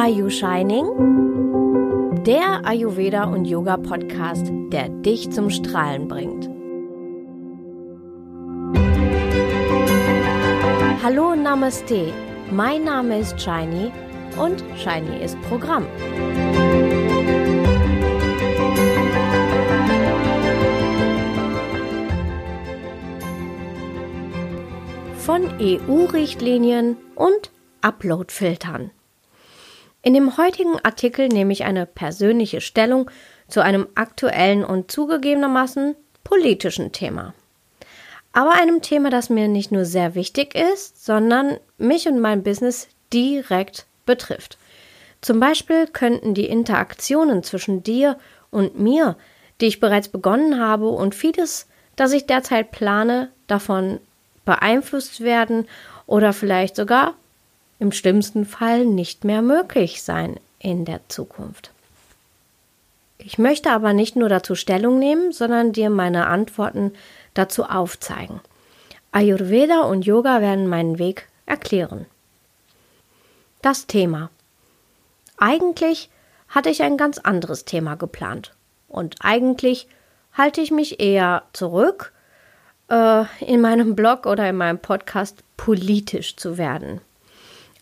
Are You Shining? Der Ayurveda und Yoga Podcast, der dich zum Strahlen bringt. Hallo Namaste, mein Name ist Shiny und Shiny ist Programm. Von EU-Richtlinien und Upload-Filtern. In dem heutigen Artikel nehme ich eine persönliche Stellung zu einem aktuellen und zugegebenermaßen politischen Thema. Aber einem Thema, das mir nicht nur sehr wichtig ist, sondern mich und mein Business direkt betrifft. Zum Beispiel könnten die Interaktionen zwischen dir und mir, die ich bereits begonnen habe, und vieles, das ich derzeit plane, davon beeinflusst werden oder vielleicht sogar im schlimmsten Fall nicht mehr möglich sein in der Zukunft. Ich möchte aber nicht nur dazu Stellung nehmen, sondern dir meine Antworten dazu aufzeigen. Ayurveda und Yoga werden meinen Weg erklären. Das Thema. Eigentlich hatte ich ein ganz anderes Thema geplant. Und eigentlich halte ich mich eher zurück, äh, in meinem Blog oder in meinem Podcast politisch zu werden.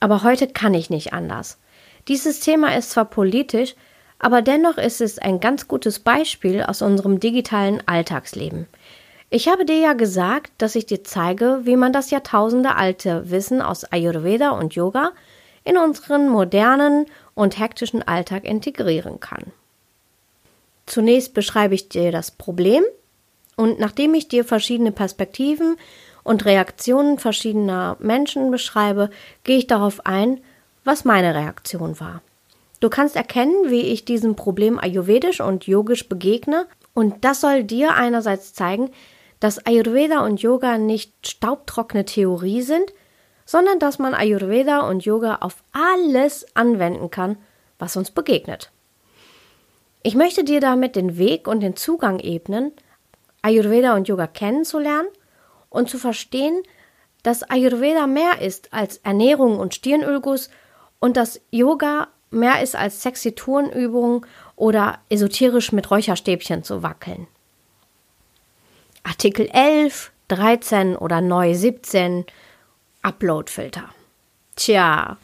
Aber heute kann ich nicht anders. Dieses Thema ist zwar politisch, aber dennoch ist es ein ganz gutes Beispiel aus unserem digitalen Alltagsleben. Ich habe dir ja gesagt, dass ich dir zeige, wie man das jahrtausendealte Wissen aus Ayurveda und Yoga in unseren modernen und hektischen Alltag integrieren kann. Zunächst beschreibe ich dir das Problem und nachdem ich dir verschiedene Perspektiven und Reaktionen verschiedener Menschen beschreibe, gehe ich darauf ein, was meine Reaktion war. Du kannst erkennen, wie ich diesem Problem ayurvedisch und yogisch begegne, und das soll dir einerseits zeigen, dass Ayurveda und Yoga nicht staubtrockene Theorie sind, sondern dass man Ayurveda und Yoga auf alles anwenden kann, was uns begegnet. Ich möchte dir damit den Weg und den Zugang ebnen, Ayurveda und Yoga kennenzulernen und zu verstehen, dass Ayurveda mehr ist als Ernährung und Stirnölguss und dass Yoga mehr ist als sexy Turnübungen oder esoterisch mit Räucherstäbchen zu wackeln. Artikel 11, 13 oder neu 17 Uploadfilter. Tja,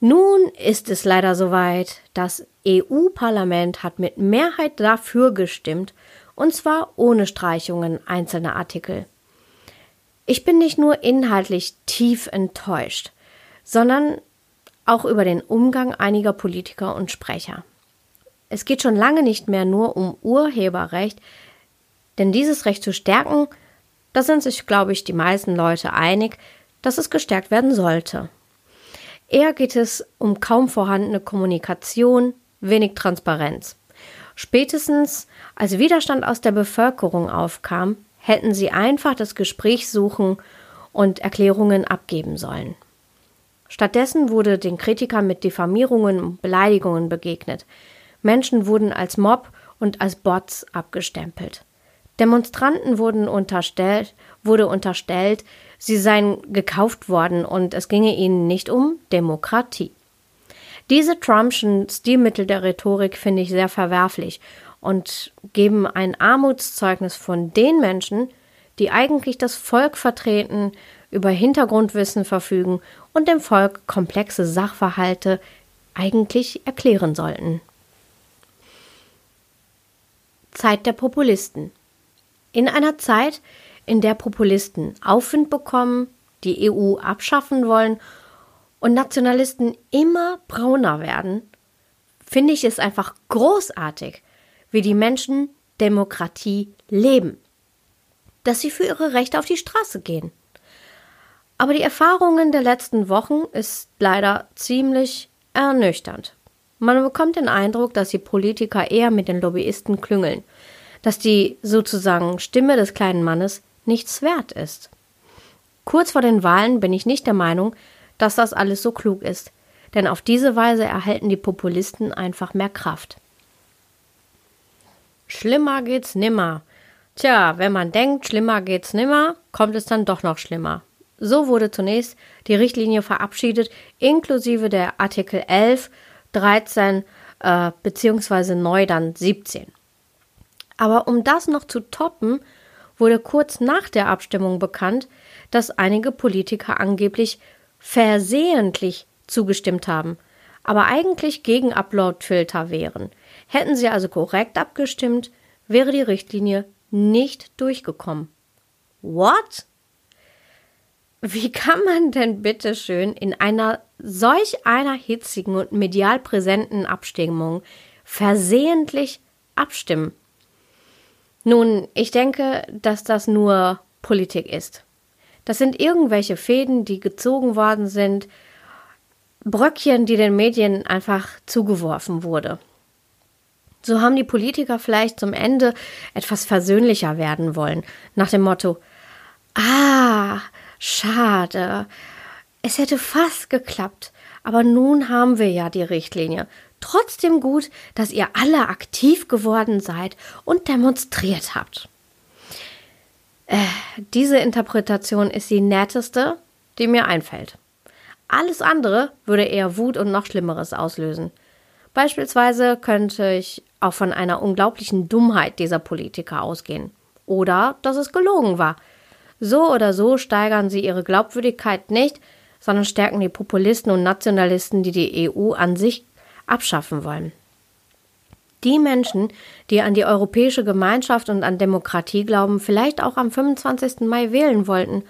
nun ist es leider soweit, das EU-Parlament hat mit Mehrheit dafür gestimmt, und zwar ohne Streichungen einzelner Artikel. Ich bin nicht nur inhaltlich tief enttäuscht, sondern auch über den Umgang einiger Politiker und Sprecher. Es geht schon lange nicht mehr nur um Urheberrecht, denn dieses Recht zu stärken, da sind sich, glaube ich, die meisten Leute einig, dass es gestärkt werden sollte. Eher geht es um kaum vorhandene Kommunikation, wenig Transparenz. Spätestens als Widerstand aus der Bevölkerung aufkam, hätten sie einfach das Gespräch suchen und Erklärungen abgeben sollen. Stattdessen wurde den Kritikern mit Diffamierungen und Beleidigungen begegnet. Menschen wurden als Mob und als Bots abgestempelt. Demonstranten wurden unterstellt, wurde unterstellt, sie seien gekauft worden und es ginge ihnen nicht um Demokratie. Diese Trumpschen Stilmittel der Rhetorik finde ich sehr verwerflich und geben ein Armutszeugnis von den Menschen, die eigentlich das Volk vertreten, über Hintergrundwissen verfügen und dem Volk komplexe Sachverhalte eigentlich erklären sollten. Zeit der Populisten. In einer Zeit, in der Populisten Aufwind bekommen, die EU abschaffen wollen und Nationalisten immer brauner werden, finde ich es einfach großartig, wie die Menschen Demokratie leben, dass sie für ihre Rechte auf die Straße gehen. Aber die Erfahrungen der letzten Wochen ist leider ziemlich ernüchternd. Man bekommt den Eindruck, dass die Politiker eher mit den Lobbyisten klüngeln, dass die sozusagen Stimme des kleinen Mannes nichts wert ist. Kurz vor den Wahlen bin ich nicht der Meinung, dass das alles so klug ist, denn auf diese Weise erhalten die Populisten einfach mehr Kraft. Schlimmer geht's nimmer. Tja, wenn man denkt, schlimmer geht's nimmer, kommt es dann doch noch schlimmer. So wurde zunächst die Richtlinie verabschiedet, inklusive der Artikel 11, 13 äh, beziehungsweise neu dann 17. Aber um das noch zu toppen, wurde kurz nach der Abstimmung bekannt, dass einige Politiker angeblich versehentlich zugestimmt haben, aber eigentlich gegen Uploadfilter wären. Hätten sie also korrekt abgestimmt, wäre die Richtlinie nicht durchgekommen. What? Wie kann man denn bitte schön in einer solch einer hitzigen und medial präsenten Abstimmung versehentlich abstimmen? Nun, ich denke, dass das nur Politik ist. Das sind irgendwelche Fäden, die gezogen worden sind, Bröckchen, die den Medien einfach zugeworfen wurde. So haben die Politiker vielleicht zum Ende etwas versöhnlicher werden wollen, nach dem Motto Ah, schade. Es hätte fast geklappt, aber nun haben wir ja die Richtlinie. Trotzdem gut, dass ihr alle aktiv geworden seid und demonstriert habt. Äh, diese Interpretation ist die netteste, die mir einfällt. Alles andere würde eher Wut und noch Schlimmeres auslösen. Beispielsweise könnte ich auch von einer unglaublichen Dummheit dieser Politiker ausgehen. Oder dass es gelogen war. So oder so steigern sie ihre Glaubwürdigkeit nicht, sondern stärken die Populisten und Nationalisten, die die EU an sich abschaffen wollen. Die Menschen, die an die europäische Gemeinschaft und an Demokratie glauben, vielleicht auch am 25. Mai wählen wollten,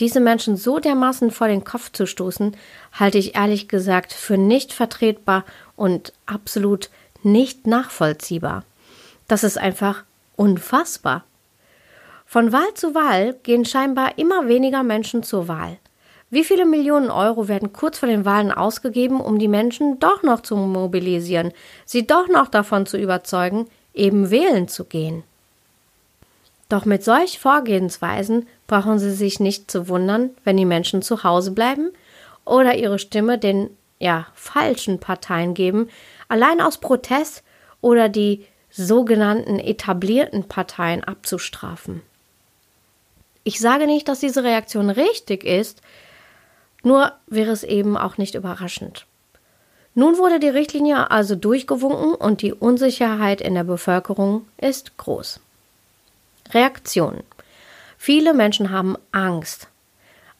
diese Menschen so dermaßen vor den Kopf zu stoßen, halte ich ehrlich gesagt für nicht vertretbar und absolut nicht nachvollziehbar. Das ist einfach unfassbar. Von Wahl zu Wahl gehen scheinbar immer weniger Menschen zur Wahl. Wie viele Millionen Euro werden kurz vor den Wahlen ausgegeben, um die Menschen doch noch zu mobilisieren, sie doch noch davon zu überzeugen, eben wählen zu gehen? Doch mit solch Vorgehensweisen brauchen Sie sich nicht zu wundern, wenn die Menschen zu Hause bleiben oder ihre Stimme den ja falschen Parteien geben, allein aus Protest oder die sogenannten etablierten Parteien abzustrafen. Ich sage nicht, dass diese Reaktion richtig ist, nur wäre es eben auch nicht überraschend. Nun wurde die Richtlinie also durchgewunken und die Unsicherheit in der Bevölkerung ist groß. Reaktionen. Viele Menschen haben Angst.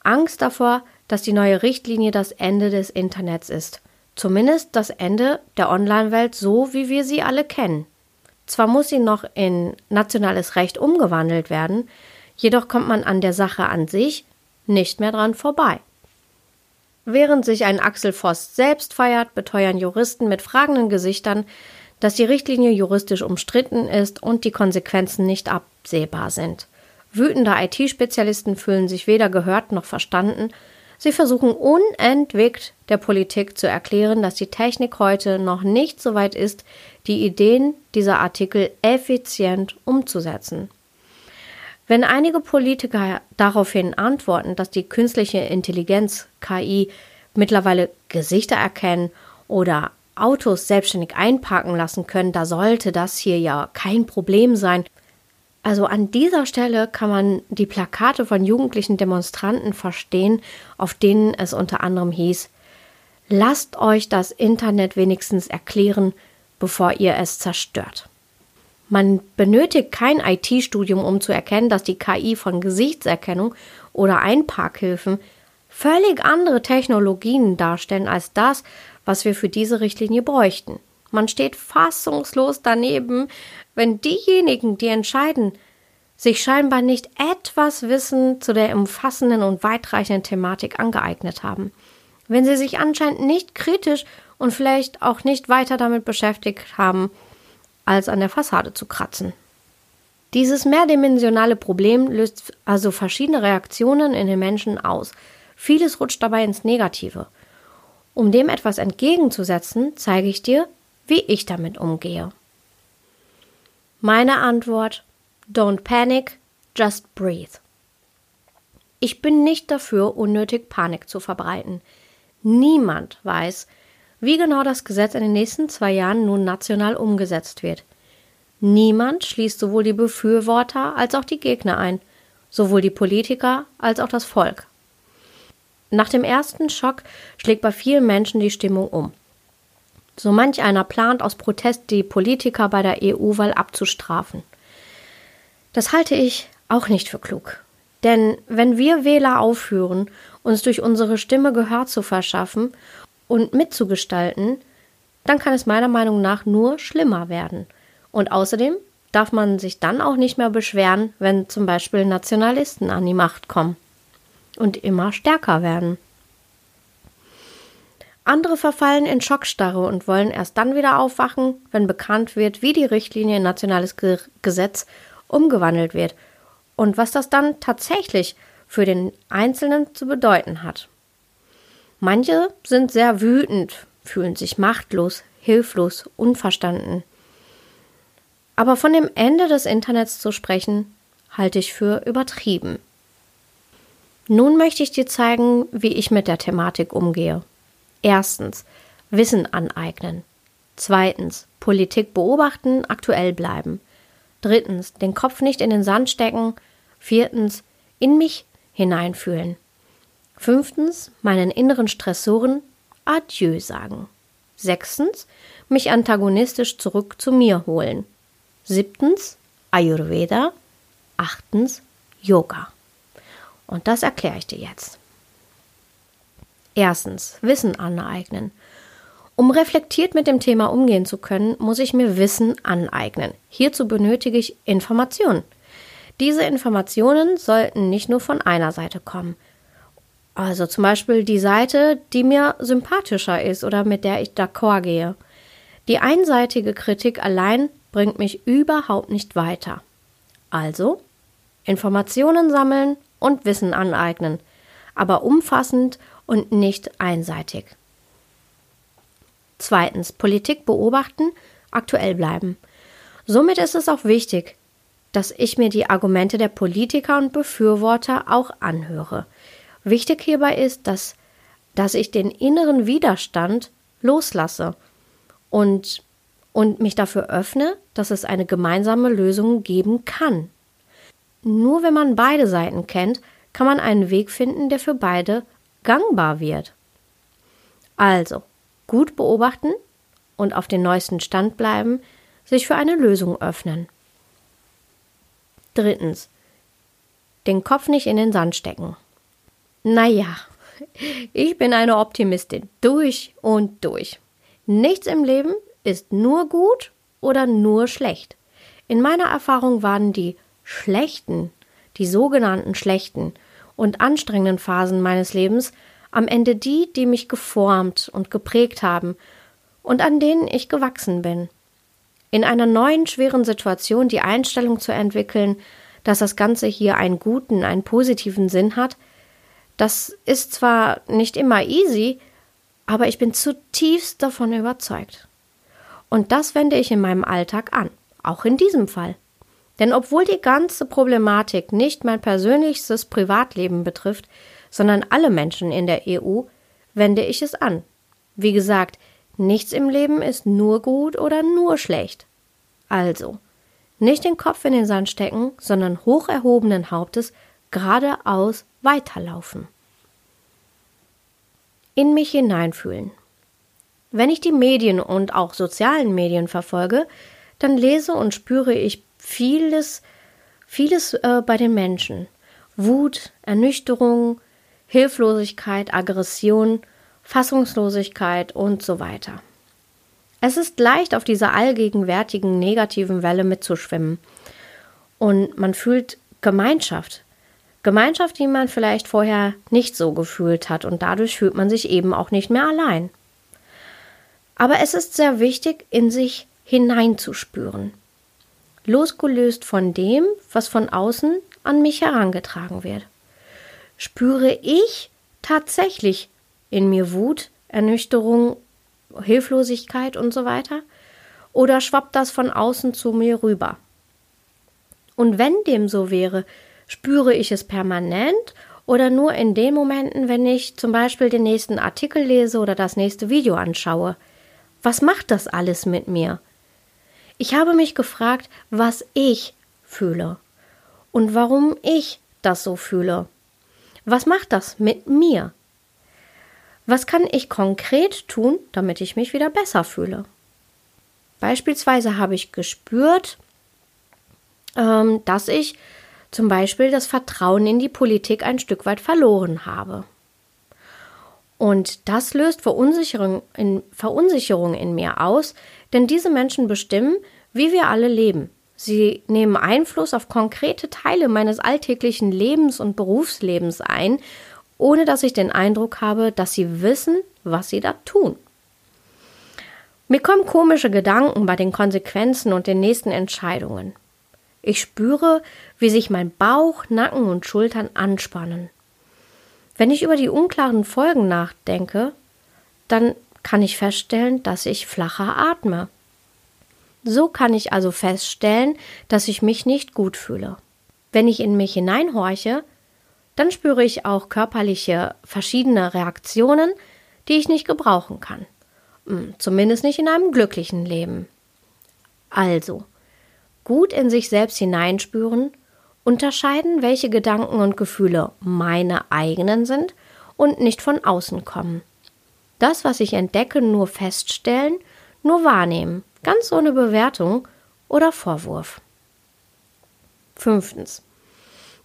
Angst davor, dass die neue Richtlinie das Ende des Internets ist. Zumindest das Ende der Online-Welt so, wie wir sie alle kennen. Zwar muss sie noch in nationales Recht umgewandelt werden, jedoch kommt man an der Sache an sich nicht mehr dran vorbei. Während sich ein Axel Voss selbst feiert, beteuern Juristen mit fragenden Gesichtern, dass die Richtlinie juristisch umstritten ist und die Konsequenzen nicht absehbar sind. Wütende IT-Spezialisten fühlen sich weder gehört noch verstanden. Sie versuchen unentwegt der Politik zu erklären, dass die Technik heute noch nicht so weit ist, die Ideen dieser Artikel effizient umzusetzen. Wenn einige Politiker daraufhin antworten, dass die künstliche Intelligenz KI mittlerweile Gesichter erkennen oder Autos selbstständig einparken lassen können, da sollte das hier ja kein Problem sein. Also an dieser Stelle kann man die Plakate von jugendlichen Demonstranten verstehen, auf denen es unter anderem hieß Lasst euch das Internet wenigstens erklären, bevor ihr es zerstört. Man benötigt kein IT-Studium, um zu erkennen, dass die KI von Gesichtserkennung oder Einparkhilfen völlig andere Technologien darstellen als das, was wir für diese Richtlinie bräuchten. Man steht fassungslos daneben, wenn diejenigen, die entscheiden, sich scheinbar nicht etwas Wissen zu der umfassenden und weitreichenden Thematik angeeignet haben. Wenn sie sich anscheinend nicht kritisch und vielleicht auch nicht weiter damit beschäftigt haben, als an der Fassade zu kratzen. Dieses mehrdimensionale Problem löst also verschiedene Reaktionen in den Menschen aus. Vieles rutscht dabei ins Negative. Um dem etwas entgegenzusetzen, zeige ich dir, wie ich damit umgehe. Meine Antwort Don't panic, just breathe. Ich bin nicht dafür, unnötig Panik zu verbreiten. Niemand weiß, wie genau das Gesetz in den nächsten zwei Jahren nun national umgesetzt wird. Niemand schließt sowohl die Befürworter als auch die Gegner ein, sowohl die Politiker als auch das Volk. Nach dem ersten Schock schlägt bei vielen Menschen die Stimmung um. So manch einer plant aus Protest, die Politiker bei der EU-Wahl abzustrafen. Das halte ich auch nicht für klug. Denn wenn wir Wähler aufführen, uns durch unsere Stimme Gehör zu verschaffen und mitzugestalten, dann kann es meiner Meinung nach nur schlimmer werden. Und außerdem darf man sich dann auch nicht mehr beschweren, wenn zum Beispiel Nationalisten an die Macht kommen und immer stärker werden. Andere verfallen in Schockstarre und wollen erst dann wieder aufwachen, wenn bekannt wird, wie die Richtlinie in nationales Gesetz umgewandelt wird und was das dann tatsächlich für den Einzelnen zu bedeuten hat. Manche sind sehr wütend, fühlen sich machtlos, hilflos, unverstanden. Aber von dem Ende des Internets zu sprechen, halte ich für übertrieben. Nun möchte ich dir zeigen, wie ich mit der Thematik umgehe. Erstens Wissen aneignen. Zweitens Politik beobachten, aktuell bleiben. Drittens den Kopf nicht in den Sand stecken. Viertens in mich hineinfühlen. Fünftens meinen inneren Stressoren Adieu sagen. Sechstens mich antagonistisch zurück zu mir holen. Siebtens Ayurveda. Achtens Yoga. Und das erkläre ich dir jetzt. Erstens, Wissen aneignen. Um reflektiert mit dem Thema umgehen zu können, muss ich mir Wissen aneignen. Hierzu benötige ich Informationen. Diese Informationen sollten nicht nur von einer Seite kommen. Also zum Beispiel die Seite, die mir sympathischer ist oder mit der ich d'accord gehe. Die einseitige Kritik allein bringt mich überhaupt nicht weiter. Also Informationen sammeln und Wissen aneignen, aber umfassend und nicht einseitig. Zweitens, Politik beobachten, aktuell bleiben. Somit ist es auch wichtig, dass ich mir die Argumente der Politiker und Befürworter auch anhöre. Wichtig hierbei ist, dass, dass ich den inneren Widerstand loslasse und, und mich dafür öffne, dass es eine gemeinsame Lösung geben kann. Nur wenn man beide Seiten kennt, kann man einen Weg finden, der für beide gangbar wird. Also, gut beobachten und auf den neuesten Stand bleiben, sich für eine Lösung öffnen. Drittens. Den Kopf nicht in den Sand stecken. Naja, ich bin eine Optimistin durch und durch. Nichts im Leben ist nur gut oder nur schlecht. In meiner Erfahrung waren die schlechten, die sogenannten schlechten und anstrengenden Phasen meines Lebens am Ende die, die mich geformt und geprägt haben und an denen ich gewachsen bin. In einer neuen schweren Situation die Einstellung zu entwickeln, dass das Ganze hier einen guten, einen positiven Sinn hat, das ist zwar nicht immer easy, aber ich bin zutiefst davon überzeugt. Und das wende ich in meinem Alltag an, auch in diesem Fall. Denn obwohl die ganze Problematik nicht mein persönlichstes Privatleben betrifft, sondern alle Menschen in der EU, wende ich es an. Wie gesagt, nichts im Leben ist nur gut oder nur schlecht. Also, nicht den Kopf in den Sand stecken, sondern hoch erhobenen Hauptes geradeaus weiterlaufen. In mich hineinfühlen. Wenn ich die Medien und auch sozialen Medien verfolge, dann lese und spüre ich vieles, vieles äh, bei den Menschen. Wut, Ernüchterung, Hilflosigkeit, Aggression, Fassungslosigkeit und so weiter. Es ist leicht, auf dieser allgegenwärtigen negativen Welle mitzuschwimmen. Und man fühlt Gemeinschaft. Gemeinschaft, die man vielleicht vorher nicht so gefühlt hat. Und dadurch fühlt man sich eben auch nicht mehr allein. Aber es ist sehr wichtig, in sich hineinzuspüren losgelöst von dem, was von außen an mich herangetragen wird. Spüre ich tatsächlich in mir Wut, Ernüchterung, Hilflosigkeit und so weiter? Oder schwappt das von außen zu mir rüber? Und wenn dem so wäre, spüre ich es permanent oder nur in den Momenten, wenn ich zum Beispiel den nächsten Artikel lese oder das nächste Video anschaue? Was macht das alles mit mir? Ich habe mich gefragt, was ich fühle und warum ich das so fühle. Was macht das mit mir? Was kann ich konkret tun, damit ich mich wieder besser fühle? Beispielsweise habe ich gespürt, ähm, dass ich zum Beispiel das Vertrauen in die Politik ein Stück weit verloren habe. Und das löst Verunsicherung in, Verunsicherung in mir aus, denn diese Menschen bestimmen, wie wir alle leben. Sie nehmen Einfluss auf konkrete Teile meines alltäglichen Lebens und Berufslebens ein, ohne dass ich den Eindruck habe, dass sie wissen, was sie da tun. Mir kommen komische Gedanken bei den Konsequenzen und den nächsten Entscheidungen. Ich spüre, wie sich mein Bauch, Nacken und Schultern anspannen. Wenn ich über die unklaren Folgen nachdenke, dann kann ich feststellen, dass ich flacher atme. So kann ich also feststellen, dass ich mich nicht gut fühle. Wenn ich in mich hineinhorche, dann spüre ich auch körperliche verschiedene Reaktionen, die ich nicht gebrauchen kann. Hm, zumindest nicht in einem glücklichen Leben. Also, gut in sich selbst hineinspüren, unterscheiden, welche Gedanken und Gefühle meine eigenen sind und nicht von außen kommen. Das, was ich entdecke, nur feststellen, nur wahrnehmen, ganz ohne Bewertung oder Vorwurf. Fünftens.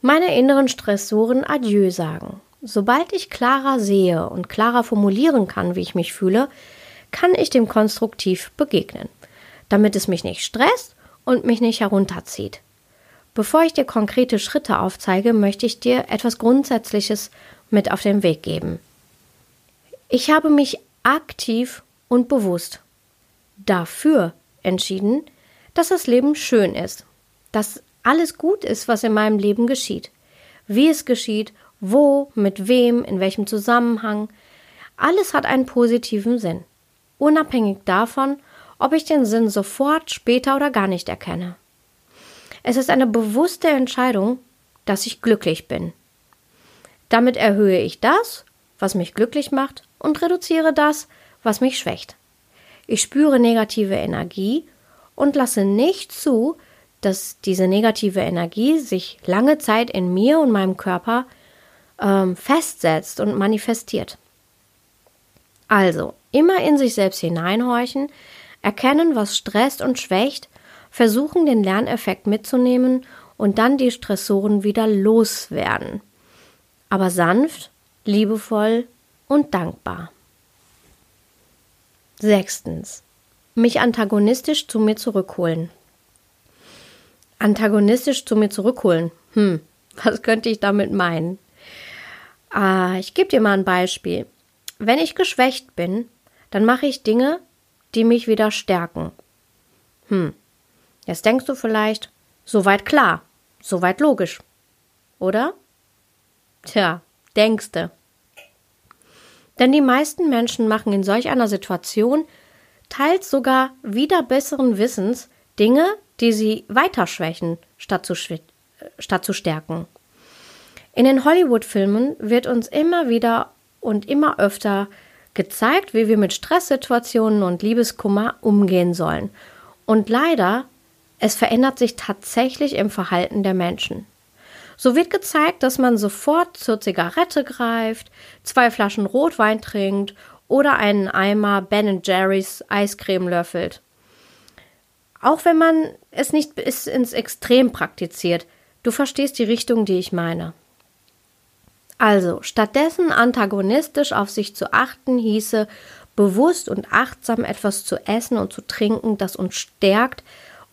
Meine inneren Stressoren Adieu sagen. Sobald ich klarer sehe und klarer formulieren kann, wie ich mich fühle, kann ich dem konstruktiv begegnen, damit es mich nicht stresst und mich nicht herunterzieht. Bevor ich dir konkrete Schritte aufzeige, möchte ich dir etwas Grundsätzliches mit auf den Weg geben. Ich habe mich aktiv und bewusst dafür entschieden, dass das Leben schön ist, dass alles gut ist, was in meinem Leben geschieht. Wie es geschieht, wo, mit wem, in welchem Zusammenhang. Alles hat einen positiven Sinn, unabhängig davon, ob ich den Sinn sofort, später oder gar nicht erkenne. Es ist eine bewusste Entscheidung, dass ich glücklich bin. Damit erhöhe ich das, was mich glücklich macht, und reduziere das, was mich schwächt. Ich spüre negative Energie und lasse nicht zu, dass diese negative Energie sich lange Zeit in mir und meinem Körper ähm, festsetzt und manifestiert. Also, immer in sich selbst hineinhorchen, erkennen, was stresst und schwächt, versuchen den Lerneffekt mitzunehmen und dann die Stressoren wieder loswerden. Aber sanft, liebevoll und dankbar. Sechstens. Mich antagonistisch zu mir zurückholen. Antagonistisch zu mir zurückholen. Hm, was könnte ich damit meinen? Ah, ich gebe dir mal ein Beispiel. Wenn ich geschwächt bin, dann mache ich Dinge, die mich wieder stärken. Hm, jetzt denkst du vielleicht, soweit klar, soweit logisch. Oder? Tja, denkste. Denn die meisten Menschen machen in solch einer Situation teils sogar wieder besseren Wissens Dinge, die sie weiter schwächen, statt zu, statt zu stärken. In den Hollywood-Filmen wird uns immer wieder und immer öfter gezeigt, wie wir mit Stresssituationen und Liebeskummer umgehen sollen. Und leider, es verändert sich tatsächlich im Verhalten der Menschen. So wird gezeigt, dass man sofort zur Zigarette greift, zwei Flaschen Rotwein trinkt oder einen Eimer Ben Jerry's Eiscreme löffelt. Auch wenn man es nicht bis ins Extrem praktiziert, du verstehst die Richtung, die ich meine. Also, stattdessen antagonistisch auf sich zu achten, hieße bewusst und achtsam etwas zu essen und zu trinken, das uns stärkt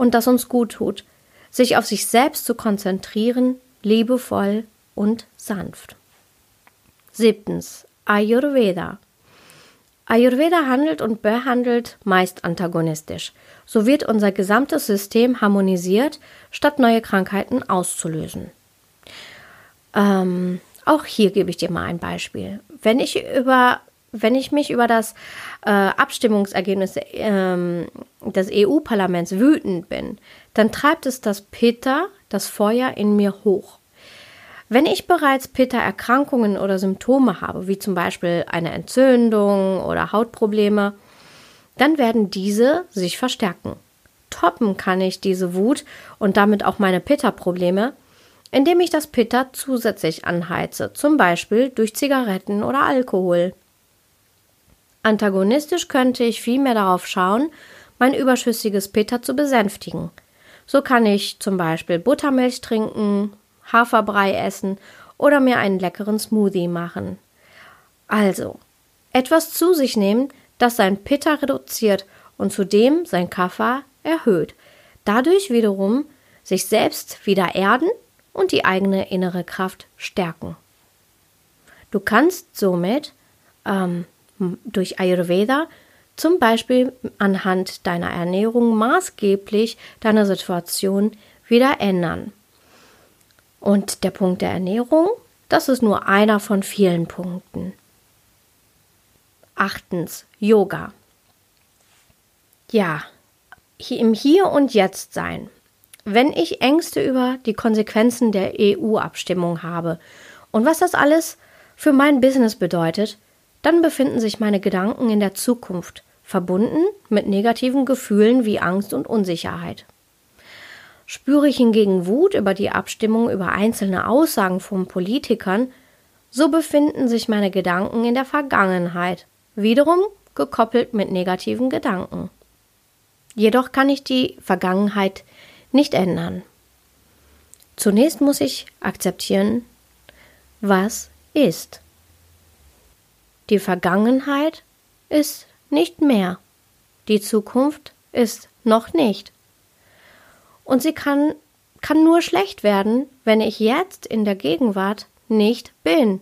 und das uns gut tut, sich auf sich selbst zu konzentrieren, liebevoll und sanft. Siebtens. Ayurveda. Ayurveda handelt und behandelt meist antagonistisch. So wird unser gesamtes System harmonisiert, statt neue Krankheiten auszulösen. Ähm, auch hier gebe ich dir mal ein Beispiel. Wenn ich über wenn ich mich über das äh, Abstimmungsergebnis ähm, des EU-Parlaments wütend bin, dann treibt es das Pitta, das Feuer in mir hoch. Wenn ich bereits Pitta-Erkrankungen oder Symptome habe, wie zum Beispiel eine Entzündung oder Hautprobleme, dann werden diese sich verstärken. Toppen kann ich diese Wut und damit auch meine Pitta-Probleme, indem ich das Pitta zusätzlich anheize, zum Beispiel durch Zigaretten oder Alkohol. Antagonistisch könnte ich vielmehr darauf schauen, mein überschüssiges Pitta zu besänftigen. So kann ich zum Beispiel Buttermilch trinken, Haferbrei essen oder mir einen leckeren Smoothie machen. Also, etwas zu sich nehmen, das sein Pitta reduziert und zudem sein Kaffer erhöht. Dadurch wiederum sich selbst wieder erden und die eigene innere Kraft stärken. Du kannst somit ähm, durch Ayurveda zum Beispiel anhand deiner Ernährung maßgeblich deine Situation wieder ändern. Und der Punkt der Ernährung, das ist nur einer von vielen Punkten. Achtens, Yoga. Ja, im Hier und Jetzt sein. Wenn ich Ängste über die Konsequenzen der EU-Abstimmung habe und was das alles für mein Business bedeutet, dann befinden sich meine Gedanken in der Zukunft, verbunden mit negativen Gefühlen wie Angst und Unsicherheit. Spüre ich hingegen Wut über die Abstimmung über einzelne Aussagen von Politikern, so befinden sich meine Gedanken in der Vergangenheit, wiederum gekoppelt mit negativen Gedanken. Jedoch kann ich die Vergangenheit nicht ändern. Zunächst muss ich akzeptieren, was ist. Die Vergangenheit ist nicht mehr. Die Zukunft ist noch nicht. Und sie kann, kann nur schlecht werden, wenn ich jetzt in der Gegenwart nicht bin.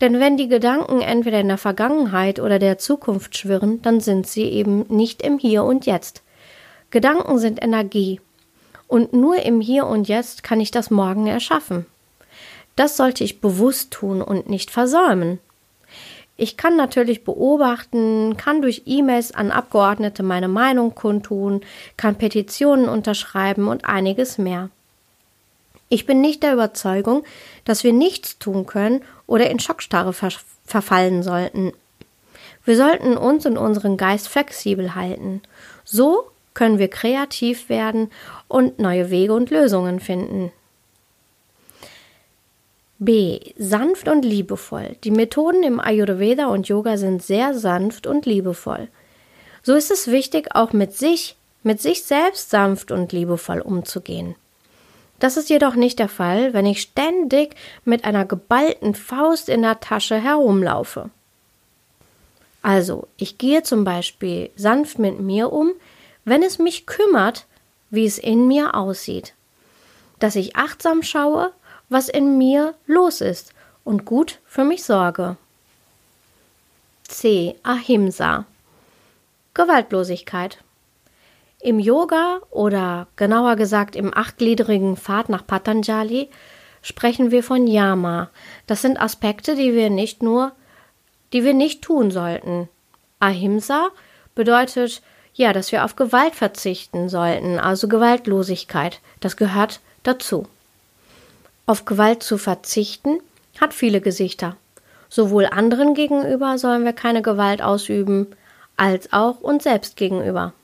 Denn wenn die Gedanken entweder in der Vergangenheit oder der Zukunft schwirren, dann sind sie eben nicht im Hier und Jetzt. Gedanken sind Energie. Und nur im Hier und Jetzt kann ich das Morgen erschaffen. Das sollte ich bewusst tun und nicht versäumen. Ich kann natürlich beobachten, kann durch E-Mails an Abgeordnete meine Meinung kundtun, kann Petitionen unterschreiben und einiges mehr. Ich bin nicht der Überzeugung, dass wir nichts tun können oder in Schockstarre ver verfallen sollten. Wir sollten uns und unseren Geist flexibel halten. So können wir kreativ werden und neue Wege und Lösungen finden. B. Sanft und liebevoll. Die Methoden im Ayurveda und Yoga sind sehr sanft und liebevoll. So ist es wichtig, auch mit sich, mit sich selbst sanft und liebevoll umzugehen. Das ist jedoch nicht der Fall, wenn ich ständig mit einer geballten Faust in der Tasche herumlaufe. Also, ich gehe zum Beispiel sanft mit mir um, wenn es mich kümmert, wie es in mir aussieht. Dass ich achtsam schaue, was in mir los ist und gut für mich sorge. C. Ahimsa. Gewaltlosigkeit. Im Yoga oder genauer gesagt im achtgliedrigen Pfad nach Patanjali sprechen wir von Yama. Das sind Aspekte, die wir nicht nur, die wir nicht tun sollten. Ahimsa bedeutet ja, dass wir auf Gewalt verzichten sollten, also Gewaltlosigkeit. Das gehört dazu. Auf Gewalt zu verzichten hat viele Gesichter. Sowohl anderen gegenüber sollen wir keine Gewalt ausüben, als auch uns selbst gegenüber.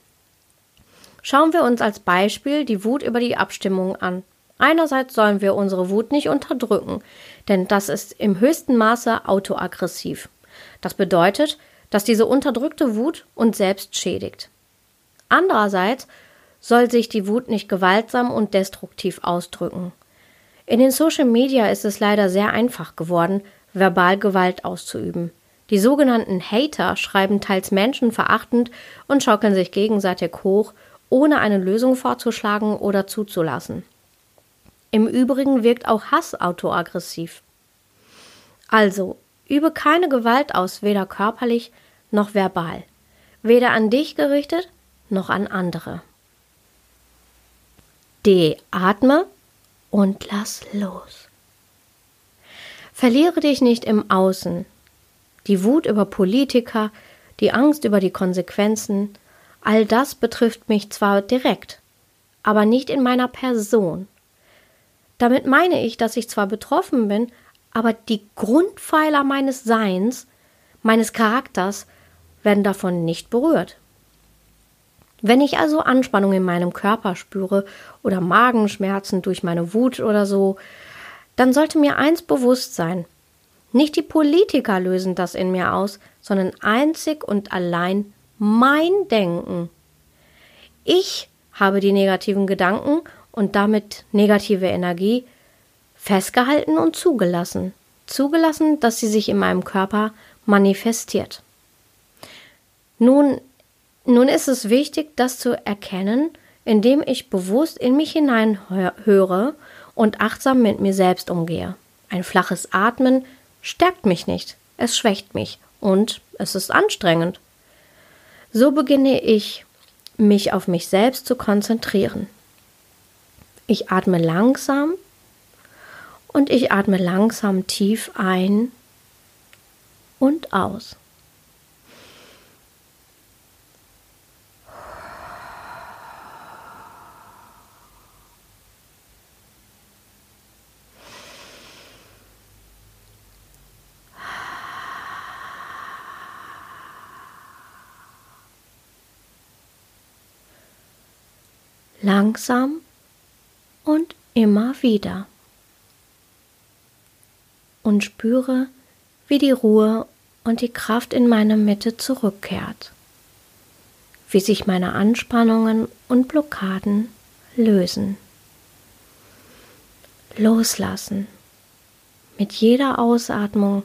Schauen wir uns als Beispiel die Wut über die Abstimmung an. Einerseits sollen wir unsere Wut nicht unterdrücken, denn das ist im höchsten Maße autoaggressiv. Das bedeutet, dass diese unterdrückte Wut uns selbst schädigt. Andererseits soll sich die Wut nicht gewaltsam und destruktiv ausdrücken. In den Social Media ist es leider sehr einfach geworden, verbal Gewalt auszuüben. Die sogenannten Hater schreiben teils menschenverachtend und schaukeln sich gegenseitig hoch, ohne eine Lösung vorzuschlagen oder zuzulassen. Im Übrigen wirkt auch Hass autoaggressiv. Also, übe keine Gewalt aus, weder körperlich noch verbal, weder an dich gerichtet noch an andere. D. Atme und lass los. Verliere dich nicht im Außen. Die Wut über Politiker, die Angst über die Konsequenzen, all das betrifft mich zwar direkt, aber nicht in meiner Person. Damit meine ich, dass ich zwar betroffen bin, aber die Grundpfeiler meines Seins, meines Charakters, werden davon nicht berührt. Wenn ich also Anspannung in meinem Körper spüre oder Magenschmerzen durch meine Wut oder so, dann sollte mir eins bewusst sein. Nicht die Politiker lösen das in mir aus, sondern einzig und allein mein Denken. Ich habe die negativen Gedanken und damit negative Energie festgehalten und zugelassen. Zugelassen, dass sie sich in meinem Körper manifestiert. Nun, nun ist es wichtig, das zu erkennen, indem ich bewusst in mich hinein höre und achtsam mit mir selbst umgehe. Ein flaches Atmen stärkt mich nicht, es schwächt mich und es ist anstrengend. So beginne ich, mich auf mich selbst zu konzentrieren. Ich atme langsam und ich atme langsam tief ein und aus. Langsam und immer wieder. Und spüre, wie die Ruhe und die Kraft in meine Mitte zurückkehrt, wie sich meine Anspannungen und Blockaden lösen. Loslassen. Mit jeder Ausatmung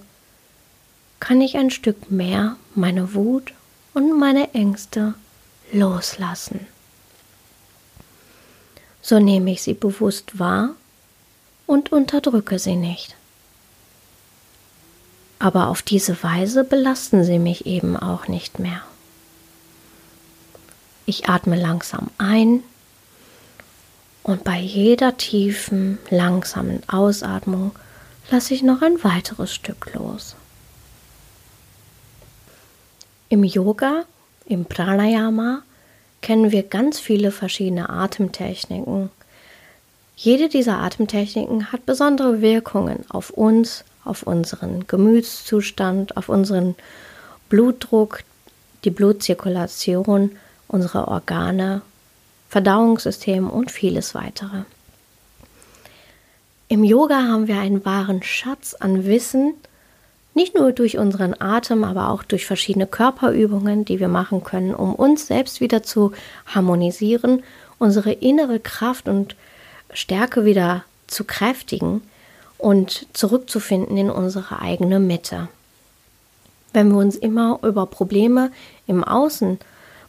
kann ich ein Stück mehr meine Wut und meine Ängste loslassen so nehme ich sie bewusst wahr und unterdrücke sie nicht. Aber auf diese Weise belasten sie mich eben auch nicht mehr. Ich atme langsam ein und bei jeder tiefen, langsamen Ausatmung lasse ich noch ein weiteres Stück los. Im Yoga, im Pranayama kennen wir ganz viele verschiedene Atemtechniken. Jede dieser Atemtechniken hat besondere Wirkungen auf uns, auf unseren Gemütszustand, auf unseren Blutdruck, die Blutzirkulation, unsere Organe, Verdauungssystem und vieles weitere. Im Yoga haben wir einen wahren Schatz an Wissen, nicht nur durch unseren Atem, aber auch durch verschiedene Körperübungen, die wir machen können, um uns selbst wieder zu harmonisieren, unsere innere Kraft und Stärke wieder zu kräftigen und zurückzufinden in unsere eigene Mitte. Wenn wir uns immer über Probleme im Außen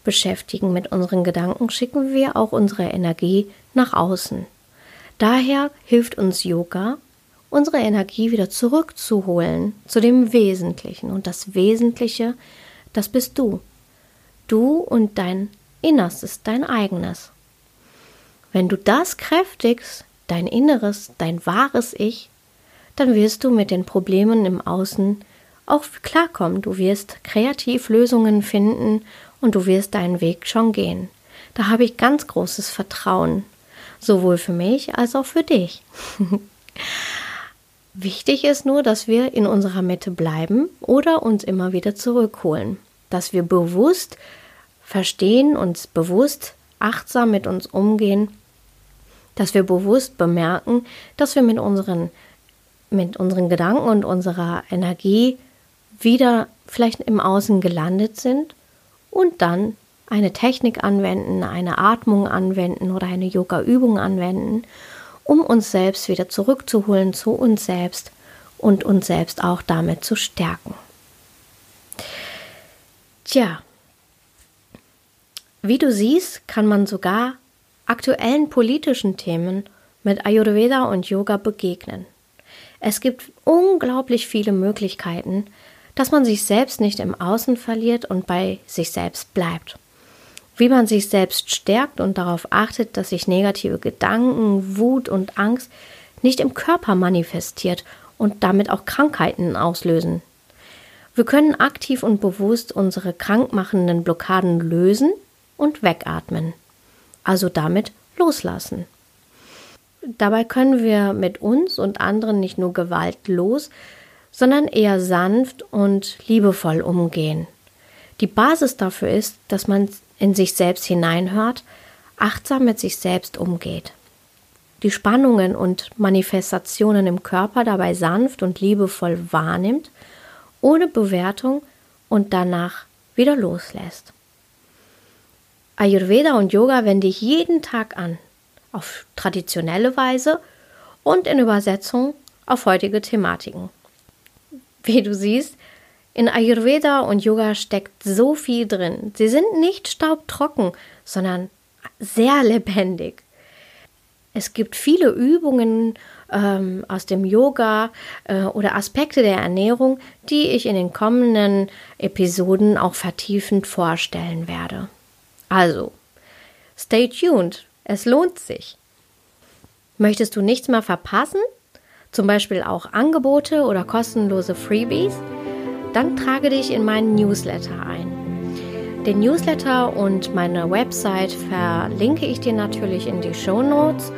beschäftigen mit unseren Gedanken, schicken wir auch unsere Energie nach außen. Daher hilft uns Yoga, unsere Energie wieder zurückzuholen zu dem Wesentlichen. Und das Wesentliche, das bist du. Du und dein Innerstes, dein eigenes. Wenn du das kräftigst, dein Inneres, dein wahres Ich, dann wirst du mit den Problemen im Außen auch klarkommen. Du wirst kreativ Lösungen finden und du wirst deinen Weg schon gehen. Da habe ich ganz großes Vertrauen, sowohl für mich als auch für dich. Wichtig ist nur, dass wir in unserer Mitte bleiben oder uns immer wieder zurückholen, dass wir bewusst verstehen, uns bewusst achtsam mit uns umgehen, dass wir bewusst bemerken, dass wir mit unseren, mit unseren Gedanken und unserer Energie wieder vielleicht im Außen gelandet sind und dann eine Technik anwenden, eine Atmung anwenden oder eine Yoga-Übung anwenden um uns selbst wieder zurückzuholen zu uns selbst und uns selbst auch damit zu stärken. Tja, wie du siehst, kann man sogar aktuellen politischen Themen mit Ayurveda und Yoga begegnen. Es gibt unglaublich viele Möglichkeiten, dass man sich selbst nicht im Außen verliert und bei sich selbst bleibt wie man sich selbst stärkt und darauf achtet, dass sich negative Gedanken, Wut und Angst nicht im Körper manifestiert und damit auch Krankheiten auslösen. Wir können aktiv und bewusst unsere krankmachenden Blockaden lösen und wegatmen, also damit loslassen. Dabei können wir mit uns und anderen nicht nur gewaltlos, sondern eher sanft und liebevoll umgehen. Die Basis dafür ist, dass man in sich selbst hineinhört, achtsam mit sich selbst umgeht. Die Spannungen und Manifestationen im Körper dabei sanft und liebevoll wahrnimmt, ohne Bewertung und danach wieder loslässt. Ayurveda und Yoga wende ich jeden Tag an, auf traditionelle Weise und in Übersetzung auf heutige Thematiken. Wie du siehst, in Ayurveda und Yoga steckt so viel drin. Sie sind nicht staubtrocken, sondern sehr lebendig. Es gibt viele Übungen ähm, aus dem Yoga äh, oder Aspekte der Ernährung, die ich in den kommenden Episoden auch vertiefend vorstellen werde. Also, stay tuned, es lohnt sich. Möchtest du nichts mehr verpassen? Zum Beispiel auch Angebote oder kostenlose Freebies? Dann trage dich in meinen Newsletter ein. Den Newsletter und meine Website verlinke ich dir natürlich in die Show Notes.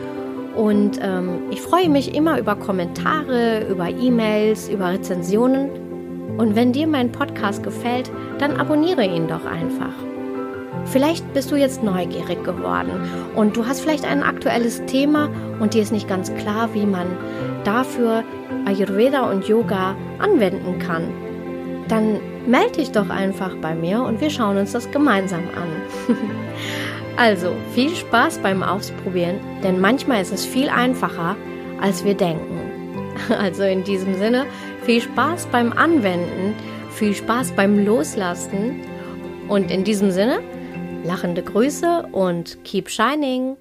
Und ähm, ich freue mich immer über Kommentare, über E-Mails, über Rezensionen. Und wenn dir mein Podcast gefällt, dann abonniere ihn doch einfach. Vielleicht bist du jetzt neugierig geworden und du hast vielleicht ein aktuelles Thema und dir ist nicht ganz klar, wie man dafür Ayurveda und Yoga anwenden kann. Dann melde dich doch einfach bei mir und wir schauen uns das gemeinsam an. also viel Spaß beim Ausprobieren, denn manchmal ist es viel einfacher, als wir denken. Also in diesem Sinne, viel Spaß beim Anwenden, viel Spaß beim Loslassen und in diesem Sinne, Lachende Grüße und keep shining!